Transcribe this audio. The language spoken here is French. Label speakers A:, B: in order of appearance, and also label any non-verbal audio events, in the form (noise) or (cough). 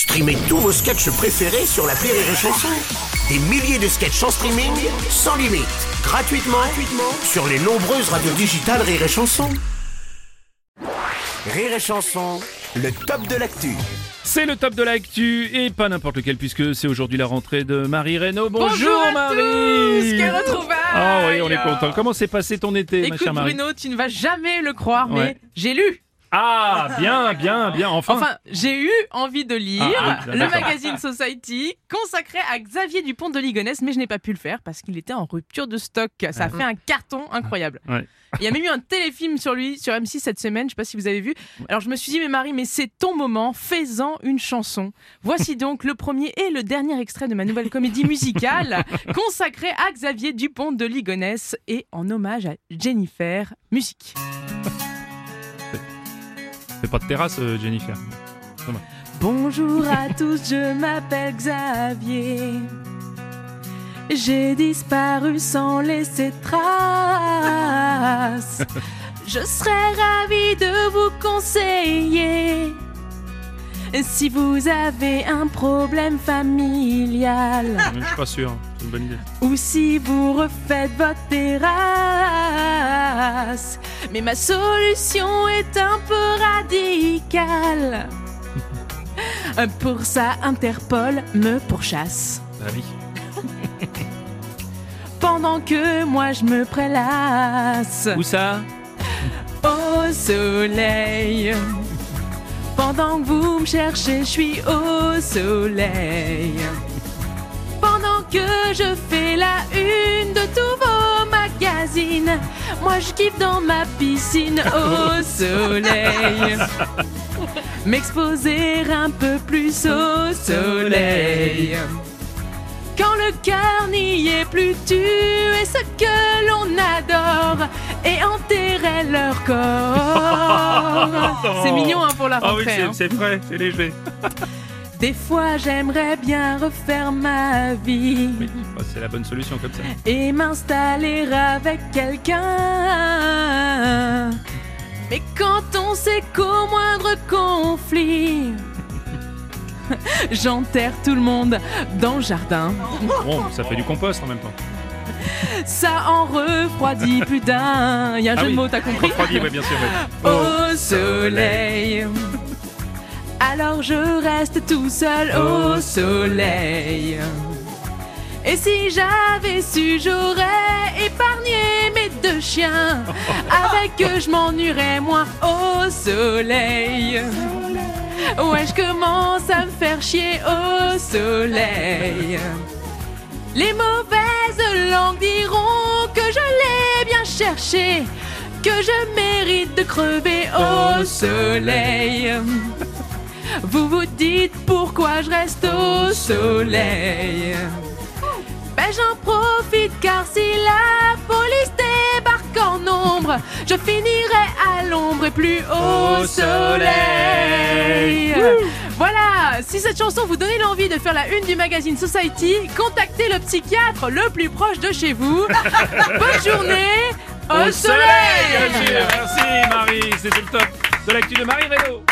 A: Streamez tous vos sketchs préférés sur la Rire et Chanson. Des milliers de sketchs en streaming, sans limite, gratuitement, gratuitement sur les nombreuses radios digitales Rire et Chanson. Rire et Chanson, le top de l'actu.
B: C'est le top de l'actu et pas n'importe lequel puisque c'est aujourd'hui la rentrée de Marie Reynaud. Bonjour,
C: Bonjour à
B: Marie
C: tous, quelle retrouvaille
B: Ah oui, on est content. Comment s'est passé ton été, ma
C: Écoute
B: chère Marie
C: Bruno, tu ne vas jamais le croire,
B: Ouais.
C: mais j'ai lu.
B: Ah, bien, (laughs) bien, bien, enfin.
C: Enfin, j'ai eu envie de lire
B: Ah, ah,
C: le magazine Society consacré à Xavier Dupont de Ligonnès, mais je n'ai pas pu le faire parce qu'il était en rupture de stock. Ça a fait un carton incroyable.
B: Ouais.
C: Il y a même eu un téléfilm sur lui sur M6 cette semaine, je sais pas si vous avez vu. Alors je me suis dit, mais Marie, mais c'est ton moment, fais-en une chanson. Voici donc le premier et le dernier extrait de ma nouvelle comédie musicale (laughs) consacrée à Xavier Dupont de Ligonnès et en hommage à Jennifer. Musique.
B: Fais pas de terrasse, euh, Jennifer.
C: Bonjour à (laughs) tous, je m'appelle Xavier. J'ai disparu sans laisser trace. (laughs) Je serais ravie de vous conseiller. Si vous avez un problème familial
B: Je suis pas sûr. C'est une bonne idée.
C: ou si vous refaites votre terrasse. Mais ma solution est un peu radicale. (laughs) Pour ça, Interpol me pourchasse.
B: Bah oui. (laughs)
C: Pendant que moi je me prélasse
B: Où ça?
C: Au soleil. (laughs) Pendant que vous me cherchez, je suis au soleil. Que je fais la une de tous vos magazines, moi je kiffe dans ma piscine au (laughs) soleil. M'exposer un peu plus au soleil. Quand le cœur n'y est plus, tuer ce que l'on adore et enterrer leur corps. (laughs) C'est mignon hein, pour la
B: Ah oui,
C: rentrée.
B: c'est-
C: hein.
B: c'est frais, c'est léger. (laughs)
C: Des fois, j'aimerais bien refaire ma vie
B: Oui, bah, c'est la bonne solution comme ça.
C: et m'installer avec quelqu'un. Mais quand on sait qu'au moindre conflit, (laughs) j'enterre tout le monde dans le jardin.
B: Bon, ça fait du compost en même temps.
C: Ça en refroidit (laughs) plus d'un. Il y a un
B: Ah
C: jeu
B: oui.
C: de mots, t'as compris
B: Refroidi, ouais, bien sûr. ouais.
C: Au soleil. Alors je reste tout seul au soleil. Et si j'avais su, j'aurais épargné mes deux chiens. (laughs) Avec eux, je m'ennuierais moins au soleil. Ouais, je commence à me faire chier au soleil? Les mauvaises langues diront que je l'ai bien cherché, que je mérite de crever au soleil. Vous vous dites pourquoi je reste au soleil. Ben j'en profite car si la police débarque en nombre, je finirai à l'ombre et plus au soleil. Voilà, si cette chanson vous donnait l'envie de faire la une du magazine Society, contactez le psychiatre le plus proche de chez vous. (laughs) Bonne journée au,
B: Au
C: soleil.
B: Merci Marie, c'était le top de l'actu de Marie Reynaud.